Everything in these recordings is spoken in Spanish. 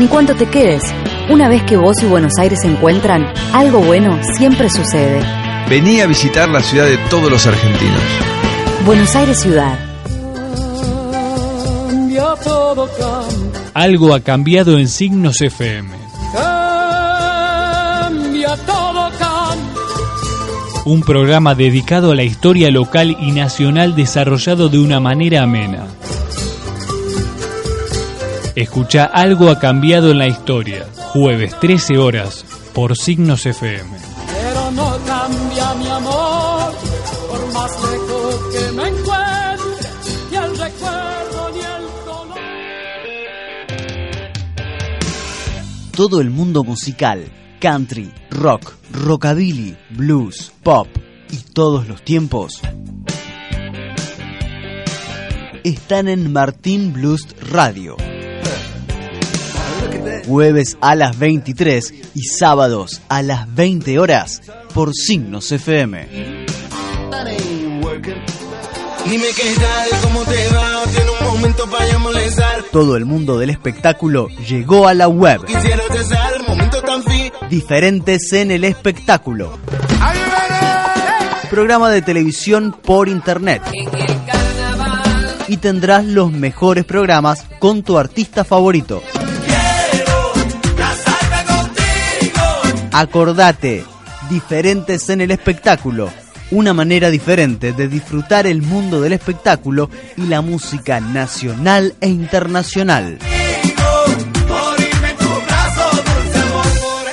Ni cuánto te quedes. Una vez que vos y Buenos Aires se encuentran, algo bueno siempre sucede. Vení a visitar la ciudad de todos los argentinos. Buenos Aires Ciudad. Algo ha cambiado en Signos FM. Un programa dedicado a la historia local y nacional desarrollado de una manera amena. Escucha Algo ha cambiado en la historia, jueves 13 horas, por Signos FM. Pero no cambia mi amor, por más lejos que me encuentre, ni el recuerdo ni el color. Todo el mundo musical, country, rock, rockabilly, blues, pop y todos los tiempos están en Martín Blues Radio. Jueves a las 23 y sábados a las 20 horas por Signos FM. Dime qué tal, cómo te va, tiene un momento para molestar. Todo el mundo del espectáculo llegó a la web. Quisiera cesar, momento tan fin. Diferentes en el espectáculo. Programa de televisión por internet. Y tendrás los mejores programas con tu artista favorito. Acordate, diferentes en el espectáculo. Una manera diferente de disfrutar el mundo del espectáculo y la música nacional e internacional.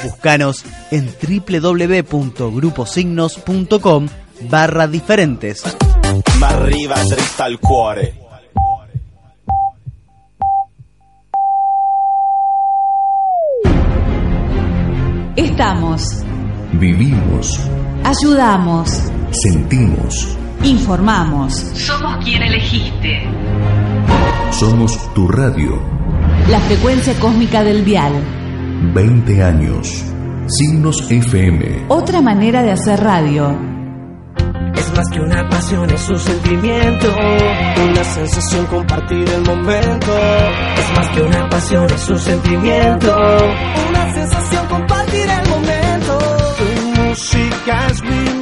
Búscanos en www.gruposignos.com barra diferentes. Al. Estamos. Vivimos, Ayudamos. sentimos, Informamos. Somos quien elegiste. somos tu radio. La frecuencia cósmica del dial. 20 años. Signos FM. Otra manera de hacer radio. Es más que una pasión, es un sentimiento, una sensación compartir el momento. Es más que una pasión, es un sentimiento, una sensación compartir el momento. Tu música es mi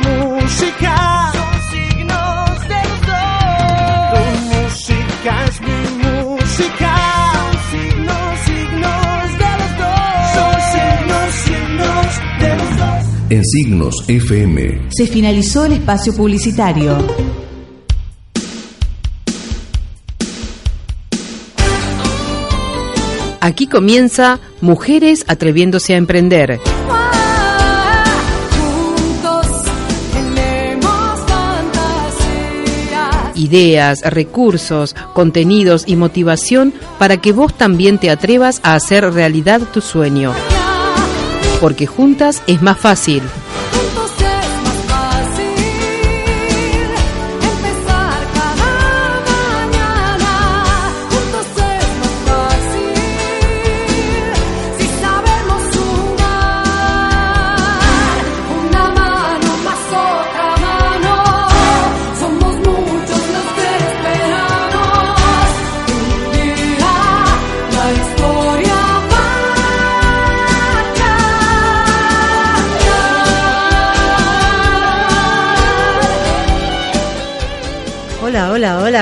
En Signos FM. Se finalizó el espacio publicitario. Aquí comienza Mujeres atreviéndose a emprender. Juntos tenemos fantasía. Ideas, recursos, contenidos y motivación para que vos también te atrevas a hacer realidad tu sueño. Porque juntas es más fácil.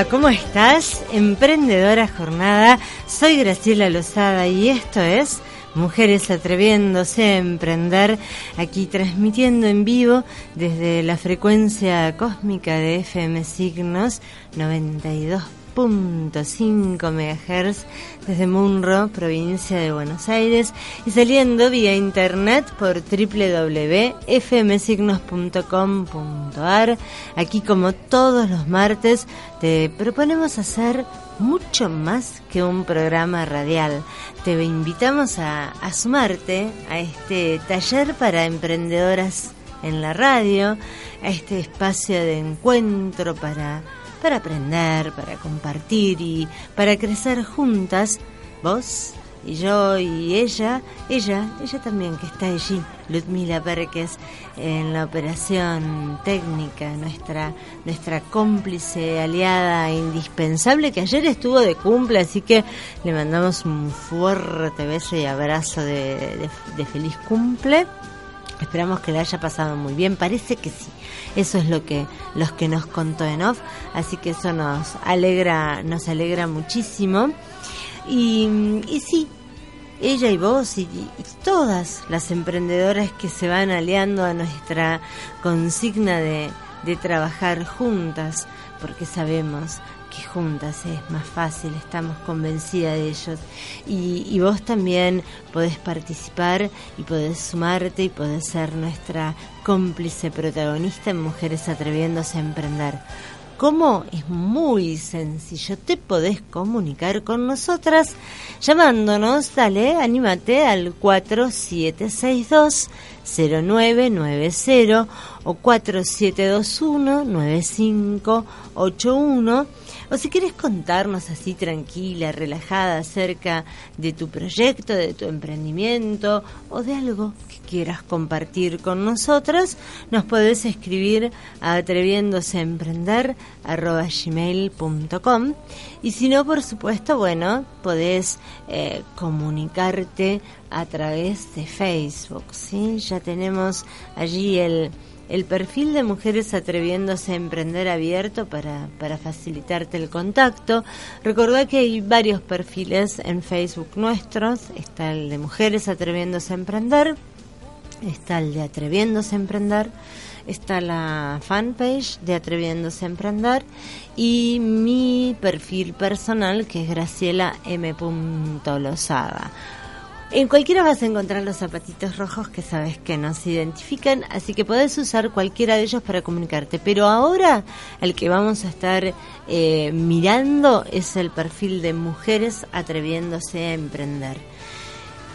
¿Cómo estás? Emprendedora Jornada, soy Graciela Lozada y esto es Mujeres Atreviéndose a Emprender, aquí transmitiendo en vivo desde la frecuencia cósmica de FM Signos 92.5 MHz desde Munro, provincia de Buenos Aires, y saliendo vía internet por www.fmsignos.com.ar. Aquí como todos los martes te proponemos hacer mucho más que un programa radial. Te invitamos a, a sumarte a este taller para emprendedoras en la radio, a este espacio de encuentro para, para aprender, para compartir y para crecer juntas, vos y yo y ella, ella, ella también que está allí, Ludmila Pérquez, en la operación técnica, nuestra, nuestra cómplice, aliada, indispensable, que ayer estuvo de cumple, así que le mandamos un fuerte beso y abrazo de, de feliz cumple. Esperamos que le haya pasado muy bien, parece que sí. Eso es lo que los que nos contó en off, así que eso nos alegra, nos alegra muchísimo. Y, sí, ella y vos y, todas las emprendedoras que se van aliando a nuestra consigna de trabajar juntas, porque sabemos que juntas es más fácil, estamos convencidas de ellos. Y, y, vos también podés participar y podés sumarte y podés ser nuestra cómplice protagonista en Mujeres Atreviéndose a Emprender. ¿Cómo? Es muy sencillo. Te podés comunicar con nosotras llamándonos, dale, anímate al 4762-0990 o 4721-9581 o si quieres contarnos así tranquila, relajada acerca de tu proyecto, de tu emprendimiento o de algo que quieras compartir con nosotros, nos podés escribir a atreviéndose a emprender gmail.com y si no, por supuesto, bueno, podés eh, comunicarte a través de Facebook, ¿sí? Ya tenemos allí el el perfil de mujeres atreviéndose a emprender abierto para, para facilitarte el contacto. Recordá que hay varios perfiles en Facebook nuestros. Está el de mujeres atreviéndose a emprender, está el de atreviéndose a emprender, está la fanpage de atreviéndose a emprender y mi perfil personal que es Graciela M. Lozada. En cualquiera vas a encontrar los zapatitos rojos que sabes que nos identifican, así que puedes usar cualquiera de ellos para comunicarte. Pero ahora el que vamos a estar eh, mirando es el perfil de mujeres atreviéndose a emprender.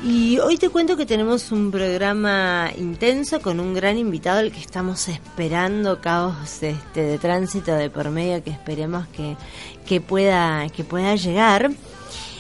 Y hoy te cuento que tenemos un programa intenso con un gran invitado al que estamos esperando, caos este, de tránsito de por medio que esperemos que, que, pueda, que pueda llegar.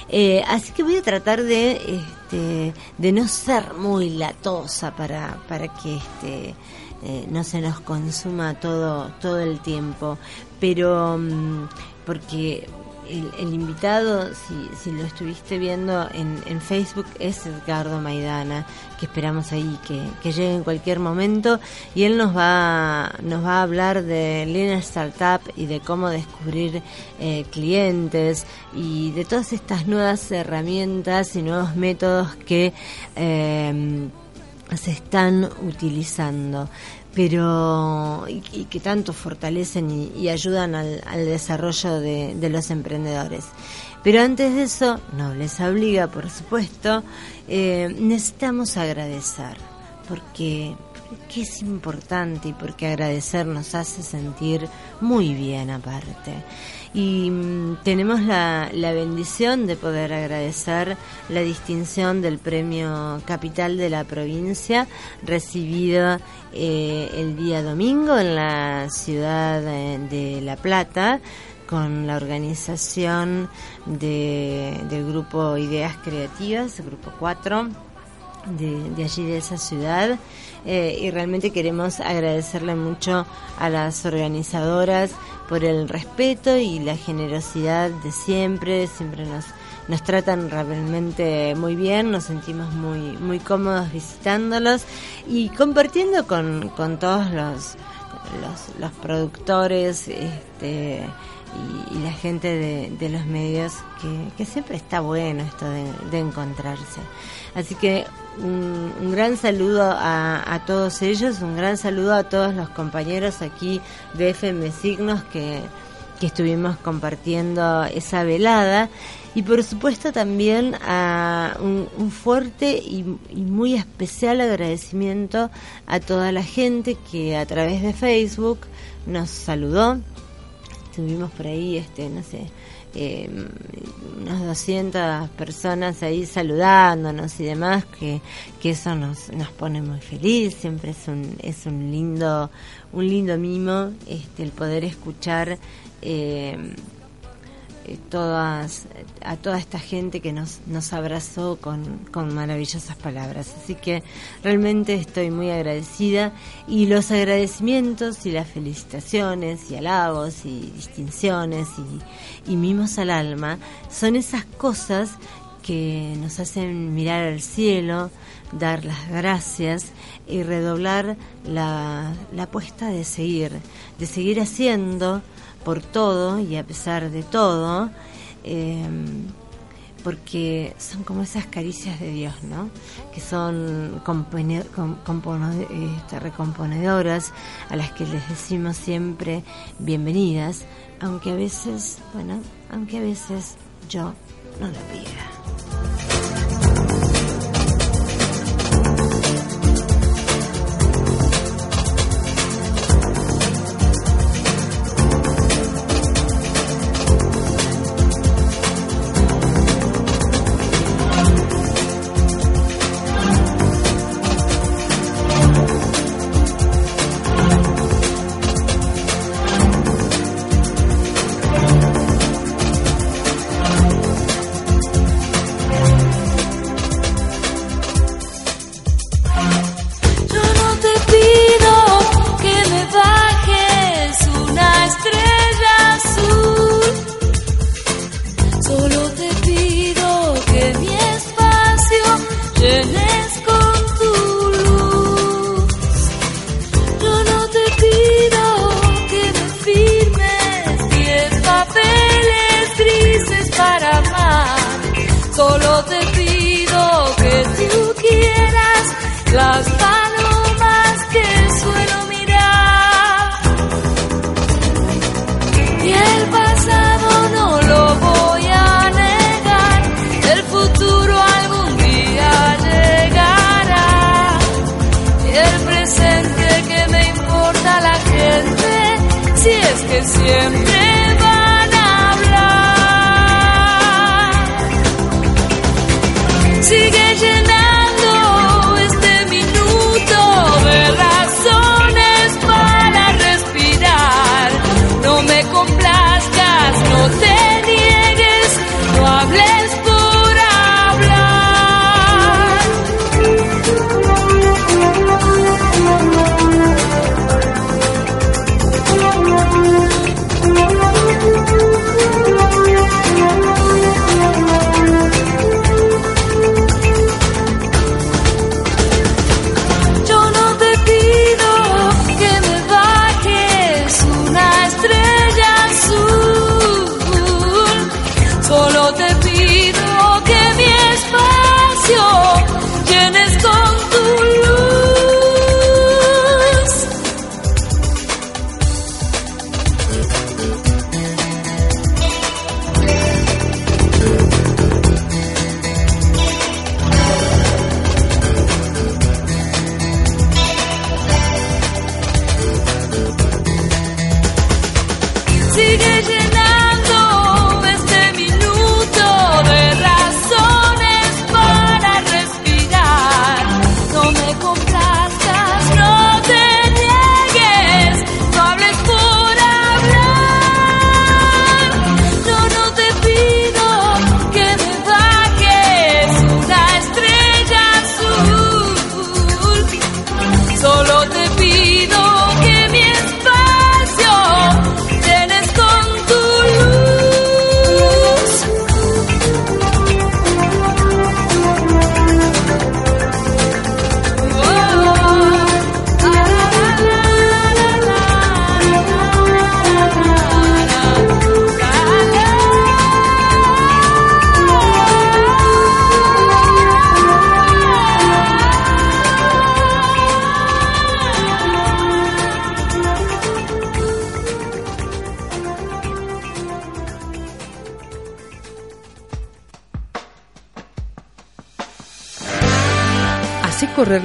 Eh, así que voy a tratar de, este, de no ser muy latosa para, para que este, eh, no se nos consuma todo, todo el tiempo. Pero, mm, porque el, invitado, si, si, lo estuviste viendo en, en, Facebook, es Edgardo Maidana, que esperamos ahí que, llegue en cualquier momento. Y él nos va, nos va a hablar de Lean Startup y de cómo descubrir eh, clientes y de todas estas nuevas herramientas y nuevos métodos que eh, se están utilizando pero y, que tanto fortalecen y, ayudan al, desarrollo de, los emprendedores. Pero antes de eso, no les obliga, por supuesto, eh, necesitamos agradecer, porque, porque es importante y porque agradecer nos hace sentir muy bien aparte y mm, tenemos la, la, bendición de poder agradecer la distinción del premio Capital de la provincia recibido eh, el día domingo en la ciudad de, La Plata con la organización de, del grupo Ideas Creativas, grupo 4 de, de allí de esa ciudad. Eh, y realmente queremos agradecerle mucho a las organizadoras por el respeto y la generosidad de siempre, siempre nos nos tratan realmente muy bien, nos sentimos muy muy cómodos visitándolos y compartiendo con, con todos los, los, los productores este, y, la gente de, los medios que, que, siempre está bueno esto de encontrarse. Así que un, gran saludo a, a, todos ellos, un gran saludo a todos los compañeros aquí de FM Signos que, que estuvimos compartiendo esa velada y por supuesto también a un, un fuerte y, y, muy especial agradecimiento a toda la gente que a través de Facebook nos saludó. Estuvimos por ahí, este, no sé, eh, unas 200 personas ahí saludándonos y demás, que, que eso nos, nos pone muy feliz, siempre es un, es un lindo, un lindo mimo este, el poder escuchar eh, todas, a toda esta gente que nos, nos abrazó con, con maravillosas palabras. Así que realmente estoy muy agradecida y los agradecimientos y las felicitaciones y halagos y distinciones y, y mimos al alma son esas cosas que nos hacen mirar al cielo, dar las gracias y redoblar la, la apuesta de seguir, de seguir haciendo por todo y a pesar de todo, eh, porque son como esas caricias de Dios, ¿no? Que son este, recomponedoras a las que les decimos siempre bienvenidas, aunque a veces, bueno, aunque a veces yo no lo pida. Las palomas que suelo mirar. Y el pasado no lo voy a negar, el futuro algún día llegará. Y el presente que me importa la gente, si es que siempre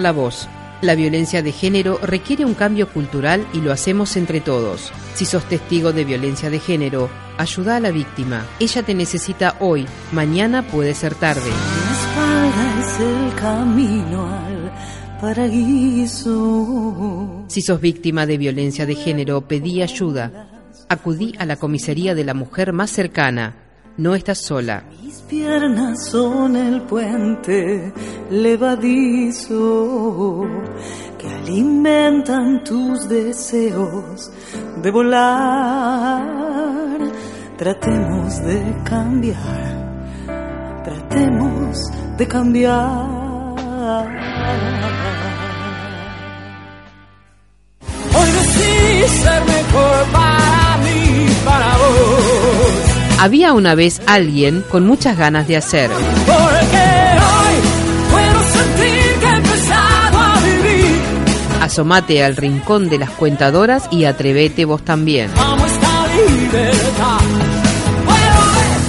la voz. La violencia de género requiere un cambio cultural y lo hacemos entre todos. Si sos testigo de violencia de género Ayuda a la víctima. Ella te necesita hoy. Mañana puede ser tarde. Mi espalda es el camino al paraíso. Si sos víctima de violencia de género, pedí ayuda. Acudí a la comisaría de la mujer más cercana. No estás sola. Mis piernas son el puente levadizo que alimentan tus deseos de volar. Tratemos de cambiar, tratemos de cambiar. Hoy decidí ser mejor para mí, para vos. Había una vez alguien con muchas ganas de hacer. Porque hoy puedo sentir que he empezado a vivir. Asomate al rincón de las cuentadoras y atrevete vos también. Amo esta libertad. Puedo ver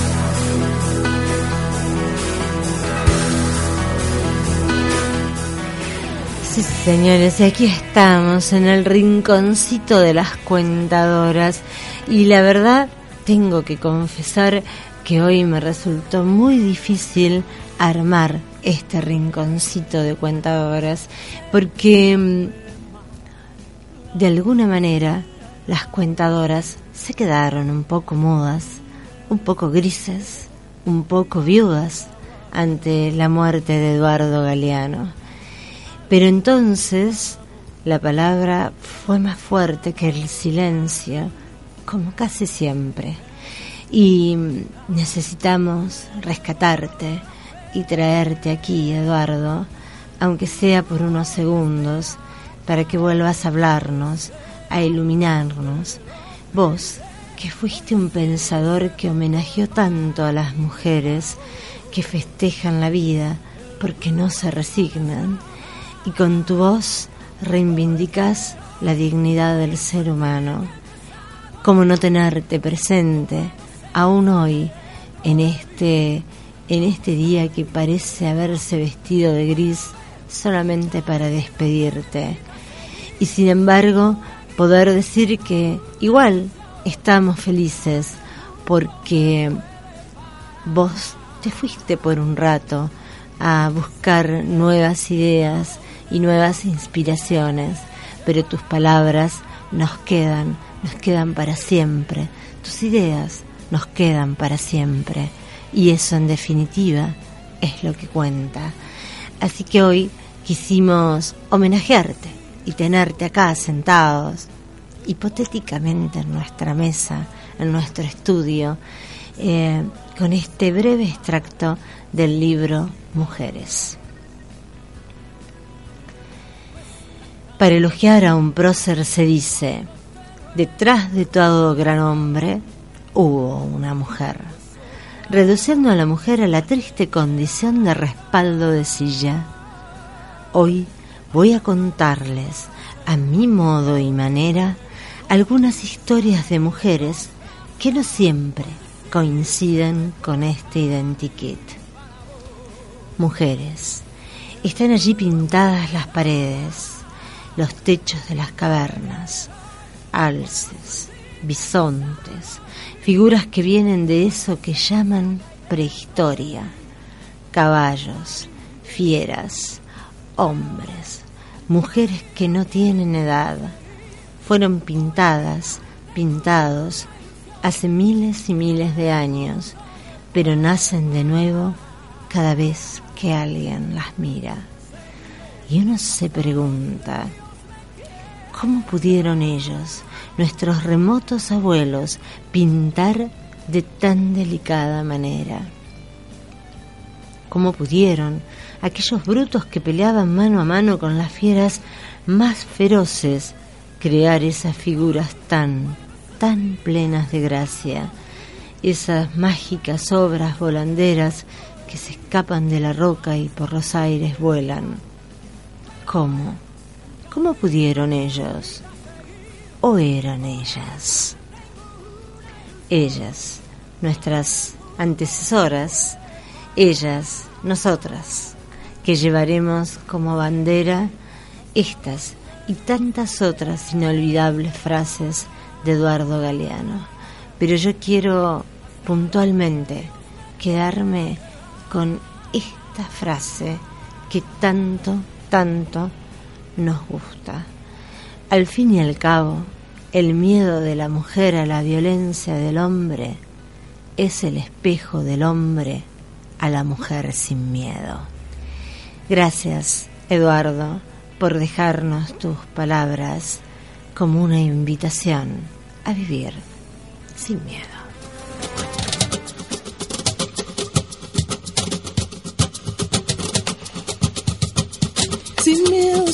Sí, señores, y aquí estamos en el rinconcito de las cuentadoras. Y la verdad, tengo que confesar que hoy me resultó muy difícil armar este rinconcito de cuentadoras, porque mm, de alguna manera las cuentadoras se quedaron un poco mudas, un poco grises, un poco viudas ante la muerte de Eduardo Galeano. Pero entonces la palabra fue más fuerte que el silencio, como casi siempre. Y necesitamos rescatarte y traerte aquí, Eduardo, aunque sea por unos segundos, para que vuelvas a hablarnos, a iluminarnos. Vos, que fuiste un pensador que homenajeó tanto a las mujeres que festejan la vida porque no se resignan, y con tu voz reivindicas la dignidad del ser humano. ¿Cómo no tenerte presente aún hoy en este en este día que parece haberse vestido de gris solamente para despedirte? Y sin embargo, poder decir que igual estamos felices porque vos te fuiste por un rato a buscar nuevas ideas y nuevas inspiraciones, pero tus palabras nos quedan, nos quedan para siempre, tus ideas nos quedan para siempre, y eso en definitiva es lo que cuenta. Así que hoy quisimos homenajearte y tenerte acá sentados, hipotéticamente en nuestra mesa, en nuestro estudio, eh, con este breve extracto del libro Mujeres. Para elogiar a un prócer se dice, detrás de todo gran hombre hubo una mujer, reduciendo a la mujer a la triste condición de respaldo de silla. Hoy voy a contarles, a mi modo y manera, algunas historias de mujeres que no siempre coinciden con este identikit. Mujeres, están allí pintadas las paredes, los techos de las cavernas, alces, bisontes, figuras que vienen de eso que llaman prehistoria, caballos, fieras, hombres, mujeres que no tienen edad, fueron pintadas, pintados, hace miles y miles de años, pero nacen de nuevo cada vez que alguien las mira. Y uno se pregunta, ¿cómo pudieron ellos, nuestros remotos abuelos, pintar de tan delicada manera? ¿Cómo pudieron aquellos brutos que peleaban mano a mano con las fieras más feroces crear esas figuras tan, tan plenas de gracia, esas mágicas obras volanderas que se escapan de la roca y por los aires vuelan? ¿Cómo? ¿Cómo pudieron ellos? ¿O eran ellas? Ellas, nuestras antecesoras, ellas, nosotras, que llevaremos como bandera estas y tantas otras inolvidables frases de Eduardo Galeano. pero yo quiero puntualmente quedarme con esta frase que tanto, tanto nos gusta. Al fin y al cabo, el miedo de la mujer a la violencia del hombre es el espejo del hombre a la mujer sin miedo. Gracias, Eduardo, por dejarnos tus palabras como una invitación a vivir sin miedo.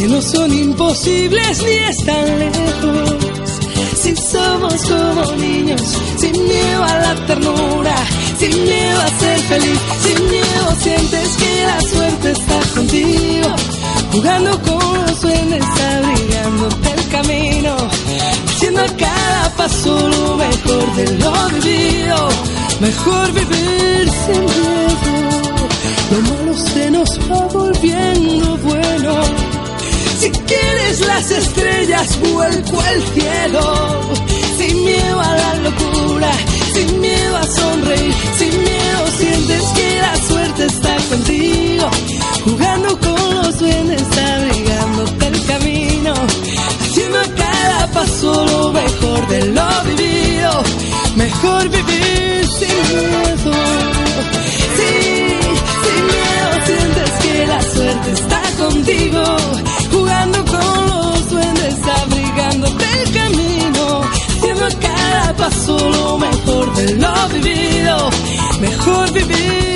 que no son imposibles ni están lejos. Si somos como niños, sin miedo a la ternura, sin miedo a ser feliz, sin miedo sientes que la suerte está contigo, jugando con los duendes, abrigándote el camino, haciendo a cada paso lo mejor de lo vivido, mejor vivir sin miedo. Lo malo se nos va volviendo bueno. Si quieres las estrellas, vuelco al cielo. Sin miedo a la locura, sin miedo a sonreír, sin miedo sientes que la suerte está contigo. Jugando con los duendes, abrigándote el camino. Haciendo cada paso lo mejor de lo vivido. Mejor vivir sin miedo. Sí sientes que la suerte está contigo, jugando con los duendes, abrigándote el camino, haciendo a cada paso lo mejor de lo vivido, mejor vivir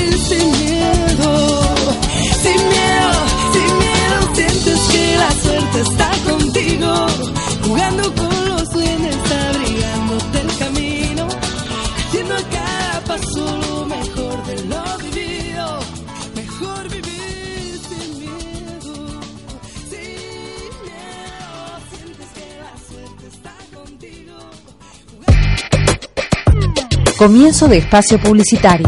Comienzo de espacio publicitario.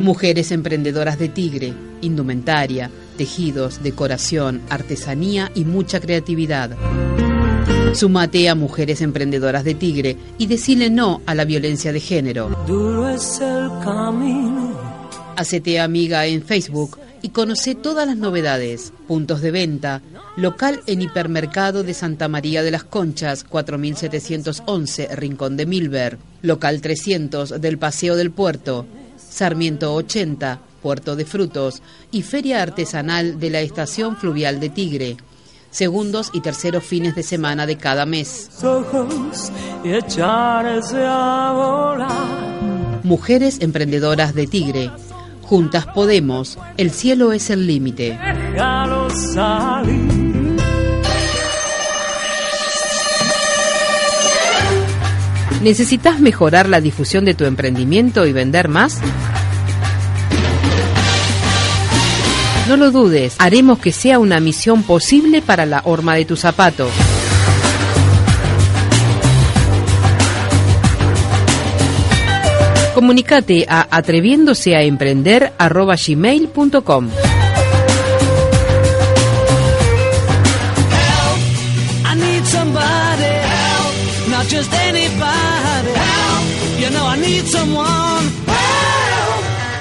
Mujeres emprendedoras de Tigre, indumentaria, tejidos, decoración, artesanía y mucha creatividad. Sumate a Mujeres Emprendedoras de Tigre y decile no a la violencia de género. Duro es el camino. Hacete amiga en Facebook y conoce todas las novedades. Puntos de venta. Local en Hipermercado de Santa María de las Conchas, 4711, Rincón de Milver. Local 300 del Paseo del Puerto. Sarmiento 80, Puerto de Frutos. Y Feria Artesanal de la Estación Fluvial de Tigre. Segundos y terceros fines de semana de cada mes. Mujeres emprendedoras de Tigre. Juntas podemos. El cielo es el límite. ¿Necesitas mejorar la difusión de tu emprendimiento y vender más? No lo dudes, haremos que sea una misión posible para la horma de tu zapato. Comunicate a atreviéndose a emprender gmail.com.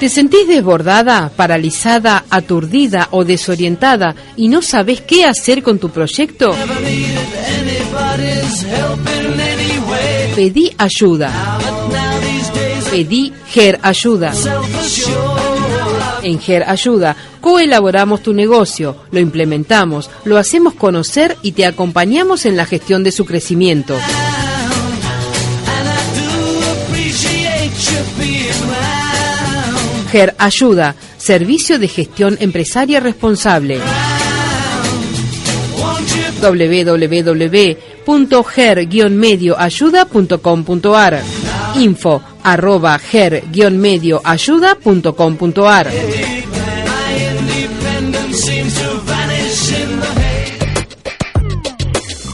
¿Te sentís desbordada, paralizada, aturdida o desorientada y no sabes qué hacer con tu proyecto? Pedí ayuda. Pedí GER Ayuda. En GER Ayuda coelaboramos tu negocio, lo implementamos, lo hacemos conocer y te acompañamos en la gestión de su crecimiento. GER Ayuda, servicio de gestión empresaria responsable. Www.ger-medioayuda.com.ar Info arroba ger-medioayuda.com.ar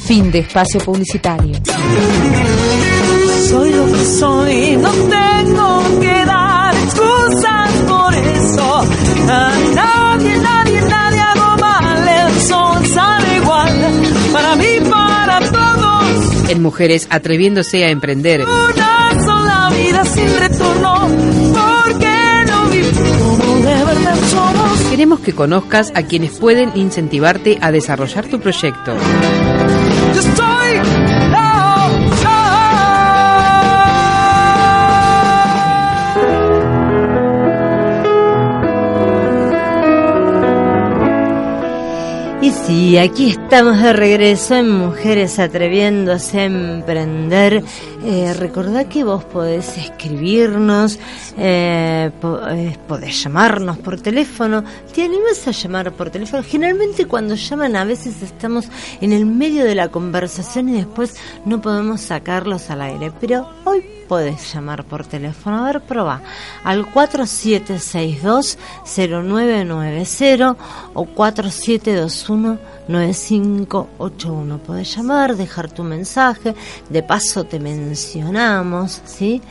Fin de espacio publicitario. Soy lo que soy, no tengo que dar excusas por eso. A nadie, nadie, nadie hago mal, el sol sale igual. Para mí, para todos, En Mujeres Atreviéndose a Emprender. una vida sin retorno. Queremos que conozcas a quienes pueden incentivarte a desarrollar tu proyecto. Y aquí estamos de regreso en Mujeres Atreviéndose a Emprender. Eh, recordá que vos podés escribirnos, eh, eh, podés llamarnos por teléfono. ¿Te animas a llamar por teléfono? Generalmente cuando llaman a veces estamos en el medio de la conversación y después no podemos sacarlos al aire. Pero hoy podés llamar por teléfono. A ver, probá. Al 4762-0990 o 4721-9581. Podés llamar, dejar tu mensaje. De paso te mencionamos, ¿sí?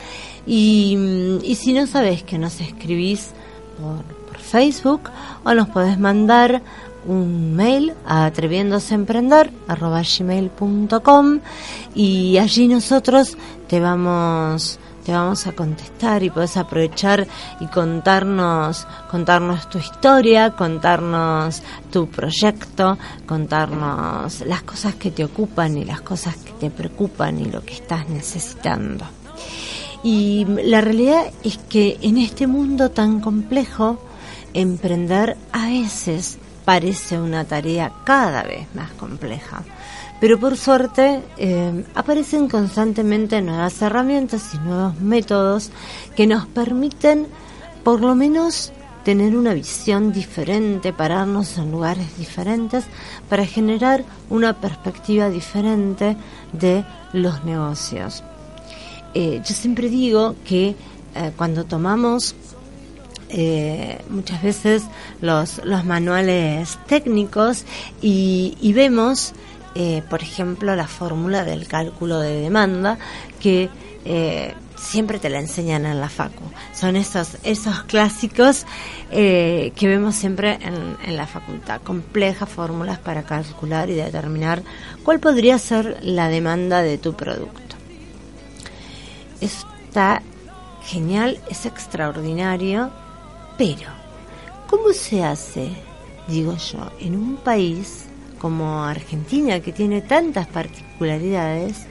Y, y si no sabes que nos escribís por, Facebook o nos podés mandar un mail a atreviéndoseemprender@gmail.com y allí nosotros te vamos te vamos a contestar y podés aprovechar y contarnos contarnos tu historia, contarnos tu proyecto, contarnos las cosas que te ocupan y las cosas que te preocupan y lo que estás necesitando. Y la realidad es que en este mundo tan complejo, emprender a veces parece una tarea cada vez más compleja. Pero por suerte eh, aparecen constantemente nuevas herramientas y nuevos métodos que nos permiten por lo menos tener una visión diferente, pararnos en lugares diferentes para generar una perspectiva diferente de los negocios. Eh, yo siempre digo que eh, cuando tomamos muchas veces los, los manuales técnicos y vemos, eh, por ejemplo, la fórmula del cálculo de demanda que eh, siempre te la enseñan en la facu. Son esos, esos clásicos eh, que vemos siempre en, en la facultad. Complejas fórmulas para calcular y determinar cuál podría ser la demanda de tu producto. Está genial, es extraordinario, pero ¿cómo se hace, digo yo, en un país como Argentina que tiene tantas particularidades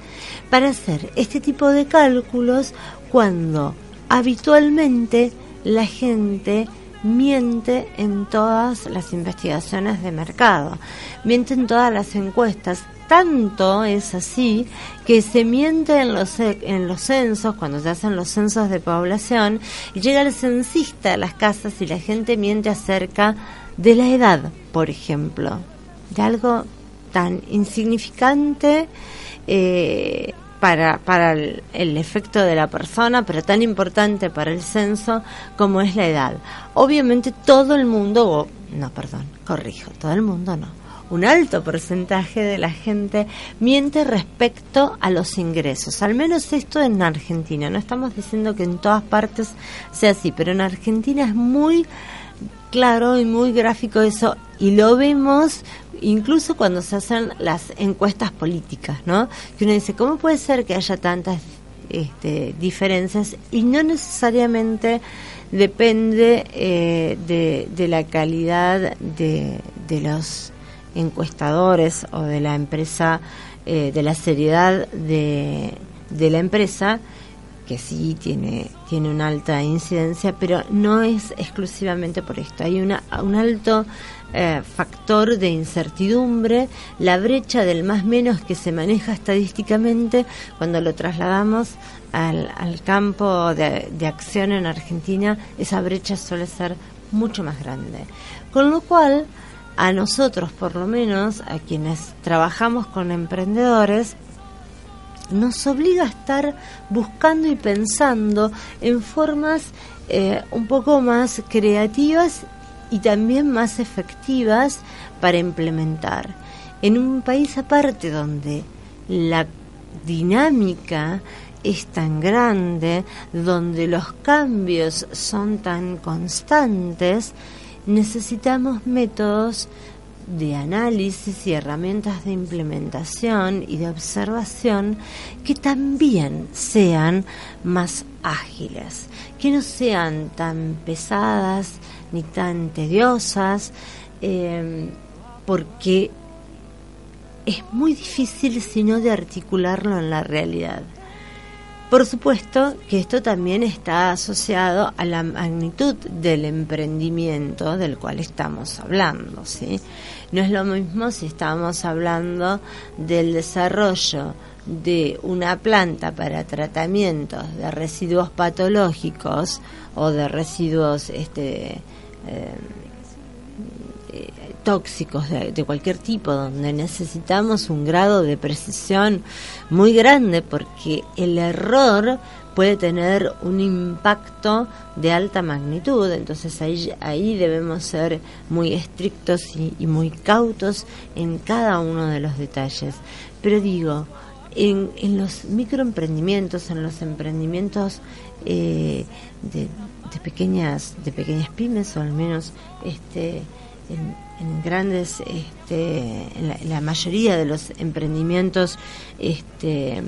para hacer este tipo de cálculos cuando habitualmente la gente miente en todas las investigaciones de mercado, miente en todas las encuestas. Tanto es así que se miente en los, en los censos, cuando se hacen los censos de población, y llega el censista a las casas y la gente miente acerca de la edad, por ejemplo, de algo tan insignificante eh, para, para el, efecto de la persona, pero tan importante para el censo como es la edad. Obviamente todo el mundo, o, no, perdón, corrijo, todo el mundo no. un alto porcentaje de la gente miente respecto a los ingresos. Al menos esto en Argentina. No estamos diciendo que en todas partes sea así, pero en Argentina es muy claro y muy gráfico eso y lo vemos incluso cuando se hacen las encuestas políticas, ¿no? Que uno dice, ¿cómo puede ser que haya tantas este, diferencias? Y no necesariamente depende eh, de, la calidad de, de, los encuestadores o de la empresa, eh, de la seriedad de, de la empresa, que sí tiene, tiene una alta incidencia, pero no es exclusivamente por esto. Hay una, un alto eh, factor de incertidumbre, la brecha del más menos que se maneja estadísticamente cuando lo trasladamos al, campo de, de acción en Argentina, esa brecha suele ser mucho más grande. Con lo cual, a nosotros, por lo menos, a quienes trabajamos con emprendedores, nos obliga a estar buscando y pensando en formas eh, un poco más creativas y también más efectivas para implementar. En un país aparte donde la dinámica es tan grande, donde los cambios son tan constantes, necesitamos métodos de análisis y herramientas de implementación y de observación que también sean más ágiles, que no sean tan pesadas ni tan tediosas, eh, porque es muy difícil si no de articularlo en la realidad. Por supuesto que esto también está asociado a la magnitud del emprendimiento del cual estamos hablando, ¿sí? No es lo mismo si estamos hablando del desarrollo de una planta para tratamientos de residuos patológicos o de residuos este, eh, tóxicos de, de, cualquier tipo, donde necesitamos un grado de precisión muy grande porque el error puede tener un impacto de alta magnitud, entonces ahí, ahí debemos ser muy estrictos y, muy cautos en cada uno de los detalles. Pero digo, en, en los microemprendimientos, en los emprendimientos eh, de, pequeñas de pequeñas pymes o al menos este en, grandes este en la, mayoría de los emprendimientos este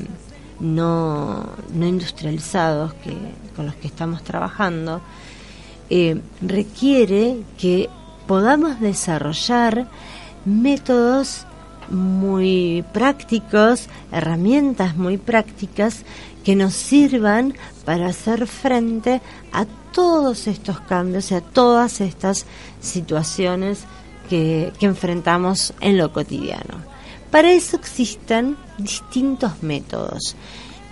no, no industrializados que, con los que estamos trabajando, eh, requiere que podamos desarrollar métodos muy prácticos, herramientas muy prácticas que nos sirvan para hacer frente a todos estos cambios y a todas estas situaciones que, que enfrentamos en lo cotidiano. Para eso existen distintos métodos.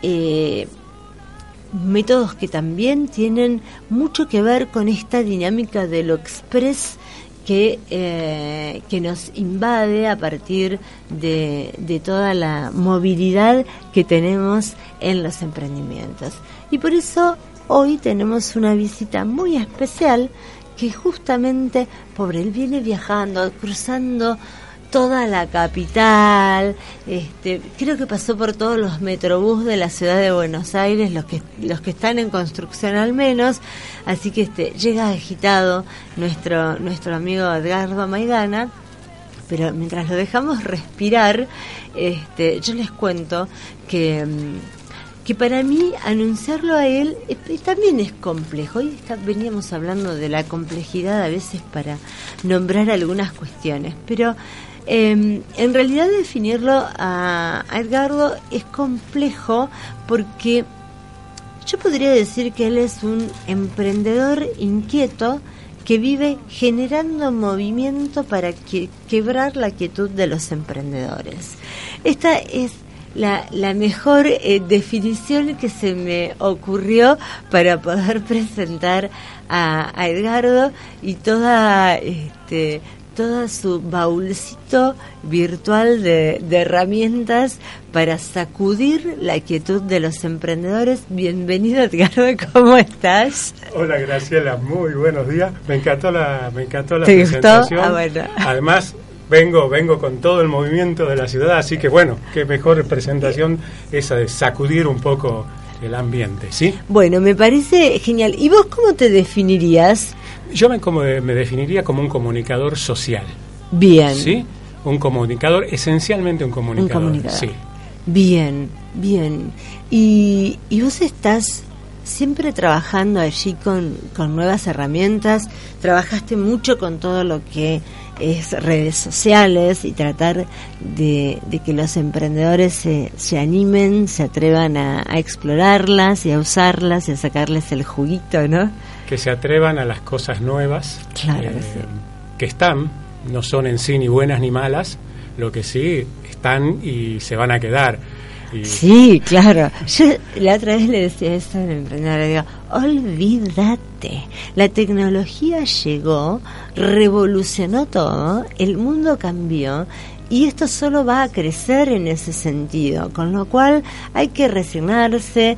Eh, métodos que también tienen mucho que ver con esta dinámica de lo express que, eh, que nos invade a partir de, de, toda la movilidad que tenemos en los emprendimientos. Y por eso hoy tenemos una visita muy especial que justamente, pobre, él viene viajando, cruzando toda la capital, este, creo que pasó por todos los metrobús de la ciudad de Buenos Aires, los que, los que están en construcción al menos, así que este, llega agitado nuestro, nuestro amigo Edgardo Maidana, pero mientras lo dejamos respirar, este, yo les cuento que, mm, que para mí anunciarlo a él también es complejo. Hoy veníamos hablando de la complejidad a veces para nombrar algunas cuestiones, pero Em, en realidad definirlo a, Edgardo es complejo porque yo podría decir que él es un emprendedor inquieto que vive generando movimiento para quebrar la quietud de los emprendedores. Esta es la, mejor eh, definición que se me ocurrió para poder presentar a, a Edgardo y toda este, todo su baúlcito virtual de, herramientas para sacudir la quietud de los emprendedores. Bienvenido, Edgardo, ¿cómo estás? Hola, Graciela, muy buenos días. Me encantó la, me encantó la presentación. Ah, bueno. Además, vengo, vengo con todo el movimiento de la ciudad, así que bueno, qué mejor presentación esa de sacudir un poco el ambiente, ¿sí? Bueno, me parece genial. ¿Y vos cómo te definirías? Yo me, como, me definiría como un comunicador social. Bien. ¿Sí? Un comunicador, esencialmente un comunicador. Un comunicador. Sí. Bien, bien. Y, y vos estás siempre trabajando allí con, con nuevas herramientas, trabajaste mucho con todo lo que es redes sociales y tratar de, de que los emprendedores se, se animen, se atrevan a, a, explorarlas y a usarlas y a sacarles el juguito, ¿no? Que se atrevan a las cosas nuevas claro eh, que, sí. que están, no son en sí ni buenas ni malas, lo que sí están y se van a quedar. Y... Sí, claro. Yo la otra vez le decía eso al emprendedor, le digo, olvídate, la tecnología llegó, revolucionó todo, el mundo cambió y esto solo va a crecer en ese sentido, con lo cual hay que resignarse,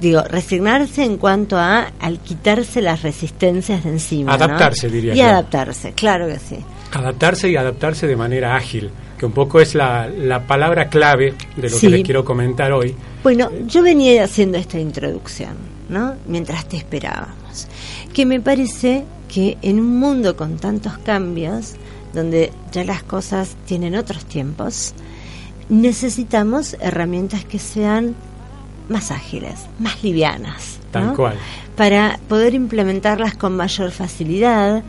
digo, resignarse en cuanto a al quitarse las resistencias de encima. Adaptarse, ¿no? diría Y yo. adaptarse, claro que sí. Adaptarse y adaptarse de manera ágil, que un poco es la, la palabra clave de lo Sí. que les quiero comentar hoy. Bueno, yo venía haciendo esta introducción, ¿no? Mientras te esperábamos. Que me parece que en un mundo con tantos cambios, donde ya las cosas tienen otros tiempos, necesitamos herramientas que sean más ágiles, más livianas. Tal ¿no? cual. Para poder implementarlas con mayor facilidad,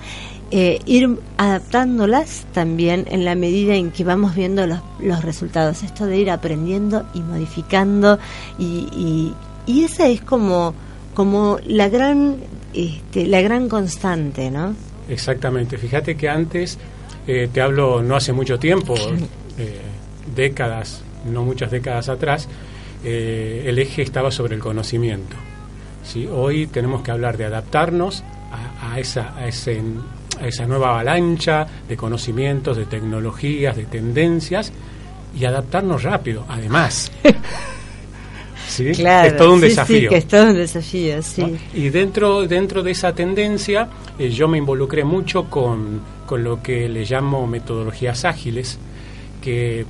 eh, ir adaptándolas también en la medida en que vamos viendo los, los resultados. Esto de ir aprendiendo y modificando y, y, y esa es como, como la gran este, la gran constante, ¿no? Exactamente. Fíjate que antes, eh, te hablo no hace mucho tiempo, eh, décadas, no muchas décadas atrás, eh, el eje estaba sobre el conocimiento. ¿sí? Hoy tenemos que hablar de adaptarnos a, a esa, a, ese, a esa nueva avalancha de conocimientos, de tecnologías, de tendencias y adaptarnos rápido, además. ¿Sí? Claro, es todo un sí, desafío. Sí, que es todo un desafío, sí. ¿no? Y dentro, dentro de esa tendencia, eh, yo me involucré mucho con, con, lo que le llamo metodologías ágiles, que,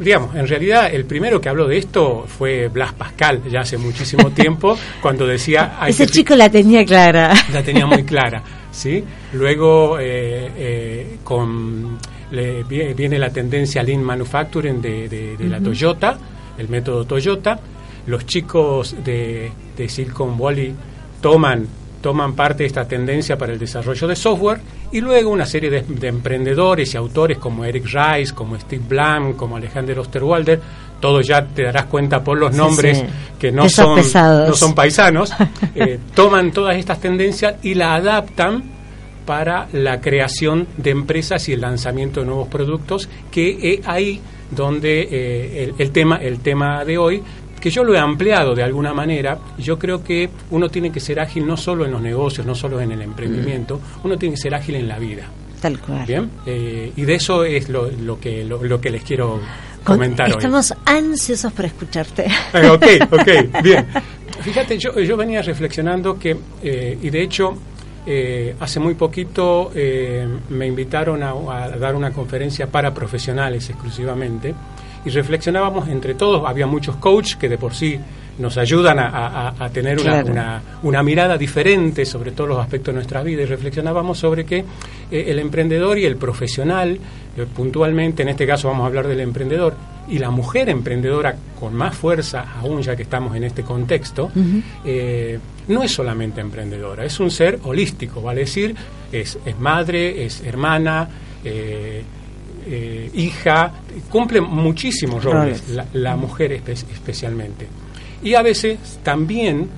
digamos, en realidad el primero que habló de esto fue Blas Pascal, ya hace muchísimo tiempo, cuando decía... Ese chico la tenía clara. La tenía muy clara, ¿sí? Luego, eh, eh, con, le, viene la tendencia Lean Manufacturing de, de, de uh -huh. la Toyota, el método Toyota, los chicos de, de, Silicon Valley toman, toman parte de esta tendencia para el desarrollo de software y luego una serie de, de emprendedores y autores como Eric Rice, como Steve Blank, como Alexander Osterwalder, todos ya te darás cuenta por los nombres sí, sí. que no son, no son paisanos, eh, toman todas estas tendencias y la adaptan para la creación de empresas y el lanzamiento de nuevos productos, que es ahí donde eh, el, el, tema, el tema de hoy que yo lo he ampliado de alguna manera, yo creo que uno tiene que ser ágil no solo en los negocios, no solo en el emprendimiento, mm. uno tiene que ser ágil en la vida. Tal cual. Bien, eh, y de eso es lo, lo que, lo, lo, que les quiero comentar Estamos hoy. ansiosos por escucharte. Eh, ok, ok, bien. Fíjate, yo, yo venía reflexionando que, eh, y de hecho, eh, hace muy poquito eh, me invitaron a, a, dar una conferencia para profesionales exclusivamente y reflexionábamos entre todos, había muchos coaches que de por sí nos ayudan a, a, a tener claro. una, una, una, mirada diferente sobre todos los aspectos de nuestra vida y reflexionábamos sobre que eh, el emprendedor y el profesional, eh, puntualmente, en este caso vamos a hablar del emprendedor, y la mujer emprendedora con más fuerza, aún ya que estamos en este contexto, uh -huh. eh, no es solamente emprendedora, es un ser holístico, vale decir, es, es madre, es hermana, eh, hija, cumple muchísimos roles, la, la, mujer espe especialmente. Y a veces también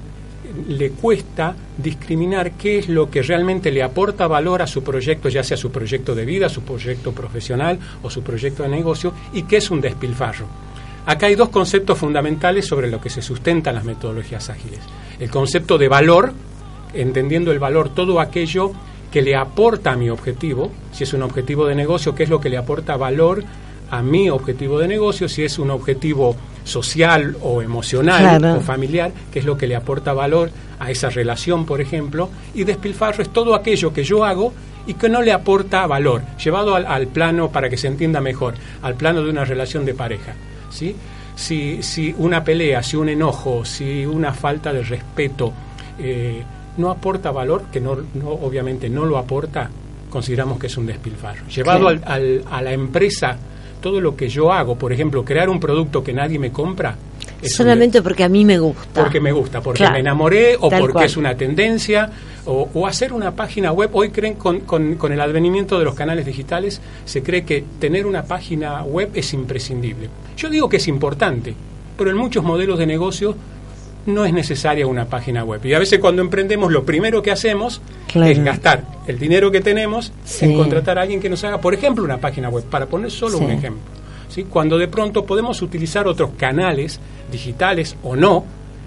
le cuesta discriminar qué es lo que realmente le aporta valor a su proyecto, ya sea su proyecto de vida, su proyecto profesional o su proyecto de negocio, y qué es un despilfarro. Acá hay dos conceptos fundamentales sobre lo que se sustentan las metodologías ágiles. El concepto de valor, entendiendo el valor todo aquello que le aporta a mi objetivo, si es un objetivo de negocio, qué es lo que le aporta valor a mi objetivo de negocio, si es un objetivo social o emocional claro. o familiar, qué es lo que le aporta valor a esa relación, por ejemplo, y despilfarro es todo aquello que yo hago y que no le aporta valor, llevado al, al plano para que se entienda mejor, al plano de una relación de pareja. ¿sí? Si, si una pelea, si un enojo, si una falta de respeto eh, no aporta valor, que no, no, obviamente no lo aporta, consideramos que es un despilfarro. Llevado al, al- a la empresa, todo lo que yo hago, por ejemplo, crear un producto que nadie me compra, un Solamente porque a mí me gusta. porque me gusta, porque Claro, me enamoré o porque cual. es una tendencia o, o hacer una página web. Hoy creen con, con- con el advenimiento de los canales digitales se cree que tener una página web es imprescindible. Yo digo que es importante, pero en muchos modelos de negocio no es necesaria una página web. Y a veces cuando emprendemos lo primero que hacemos Claro. es gastar el dinero que tenemos Sí. en contratar a alguien que nos haga, por ejemplo, una página web, para poner solo Sí. un ejemplo. ¿sí? Cuando de pronto podemos utilizar otros canales digitales o no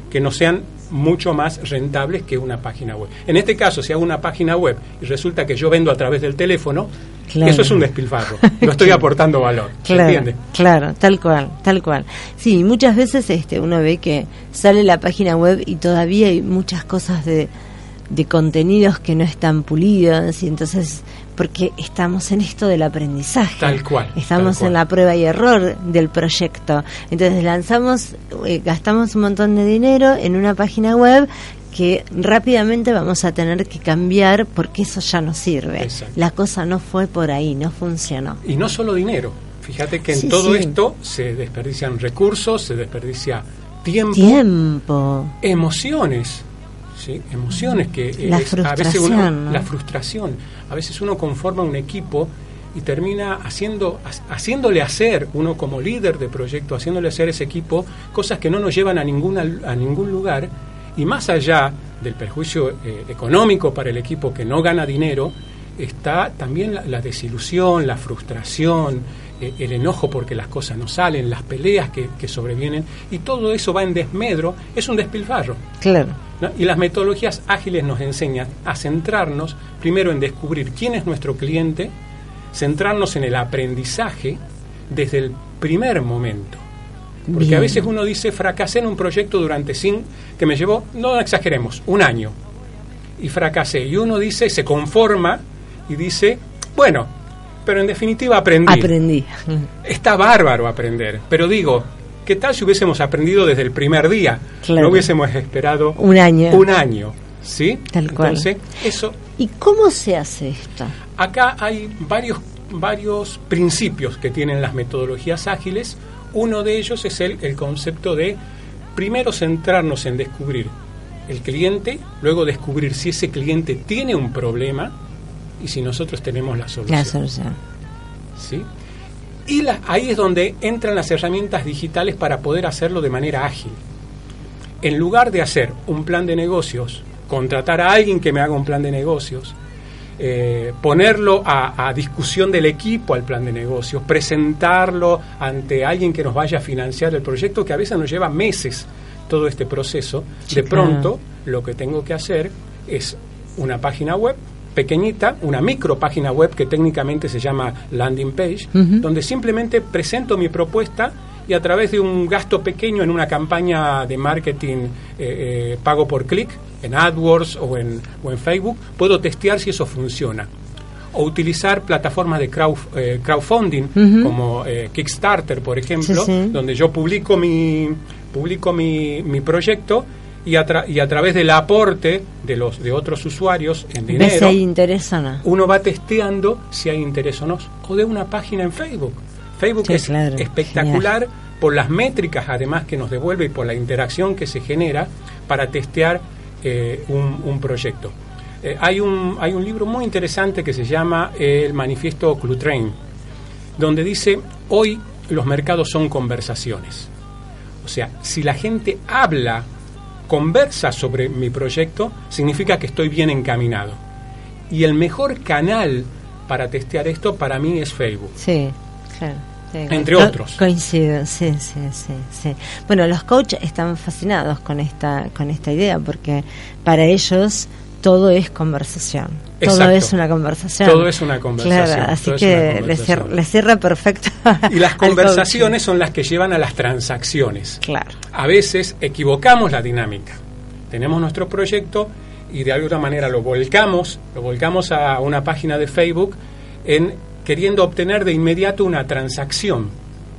que no sean mucho más rentables que una página web. En este caso, si hago una página web y resulta que yo vendo a través del teléfono, Claro. eso es un despilfarro. No estoy aportando valor. ¿Se Claro, entiende? claro, tal cual, tal cual. Sí, muchas veces este uno ve que sale la página web y todavía hay muchas cosas de, de contenidos que no están pulidos y entonces porque estamos en esto del aprendizaje. Tal cual. Estamos tal cual. en la prueba y error del proyecto. Entonces lanzamos, eh, gastamos un montón de dinero en una página web que rápidamente vamos a tener que cambiar porque eso ya no sirve. Exacto. La cosa no fue por ahí, no funcionó. Y no solo dinero. Fíjate que en Sí, todo sí. esto se desperdician recursos, se desperdicia tiempo, Tiempo. emociones. ¿sí? Emociones que eh, La es- a veces uno, la frustración. A veces uno conforma un equipo y termina haciendo ha- haciéndole hacer uno como líder de proyecto, haciéndole hacer ese equipo cosas que no nos llevan a ninguna a ningún lugar y más allá del perjuicio eh, económico para el equipo que no gana dinero, está también la, la desilusión, la frustración, eh, el enojo porque las cosas no salen, las peleas que, que sobrevienen, y todo eso va en desmedro, es un despilfarro. Claro. ¿no? Y las metodologías ágiles nos enseñan a centrarnos primero en descubrir quién es nuestro cliente, centrarnos en el aprendizaje desde el primer momento. Porque Bien. a veces uno dice, fracasé en un proyecto durante cinco, que me llevó, no exageremos, un año. Y fracasé. Y uno dice, se conforma y dice, bueno, pero en definitiva aprendí. Aprendí. Está bárbaro aprender. Pero digo, ¿qué tal si hubiésemos aprendido desde el primer día? Claro. No hubiésemos esperado Un año. un año. ¿Sí? Tal cual. Entonces, eso, ¿Y cómo se hace esto? acá hay varios, varios principios que tienen las metodologías ágiles. Uno de ellos es el, el concepto de primero centrarnos en descubrir el cliente, luego descubrir si ese cliente tiene un problema y si nosotros tenemos la solución. La solución. ¿sí? Y la- ahí es donde entran las herramientas digitales para poder hacerlo de manera ágil. En lugar de hacer un plan de negocios, contratar a alguien que me haga un plan de negocios, eh, ponerlo a, a discusión del equipo al plan de negocios, presentarlo ante alguien que nos vaya a financiar el proyecto, que a veces nos lleva meses todo este proceso, de pronto lo que tengo que hacer es una página web pequeñita, una micro página web que técnicamente se llama landing page, donde simplemente presento mi propuesta y a través de un gasto pequeño en una campaña de marketing eh, eh, pago por clic, en AdWords o en, o en Facebook, puedo testear si eso funciona. O utilizar plataformas de crowd, eh, crowdfunding como eh, Kickstarter, por ejemplo, Sí, sí. donde yo publico mi, publico mi, mi proyecto y a, tra- y a través del aporte de los de otros usuarios en ¿Ves si dinero hay interés o no? uno va testeando si hay interés o no o de una página en Facebook Facebook Sí, es claro, espectacular por las métricas además que nos devuelve y por la interacción que se genera para testear eh, un, proyecto Eh, hay un hay un libro muy interesante que se llama el manifiesto Clutrain donde dice hoy los mercados son conversaciones o sea, si la gente habla, conversa sobre mi proyecto, significa que estoy bien encaminado. Y el mejor canal para testear esto para mí es Facebook. Sí, claro. Sí. Entre Co- otros. Coincido, sí, sí, sí, sí. Bueno, los coaches están fascinados con esta, con esta idea porque para ellos todo es conversación. Todo es una conversación. Todo es una conversación, Claro, así que le cierra, le cierra perfecto. Y las conversaciones son las que llevan a las transacciones. Claro. A veces equivocamos la dinámica. Tenemos nuestro proyecto y de alguna manera lo volcamos, lo volcamos a una página de Facebook en queriendo obtener de inmediato una transacción.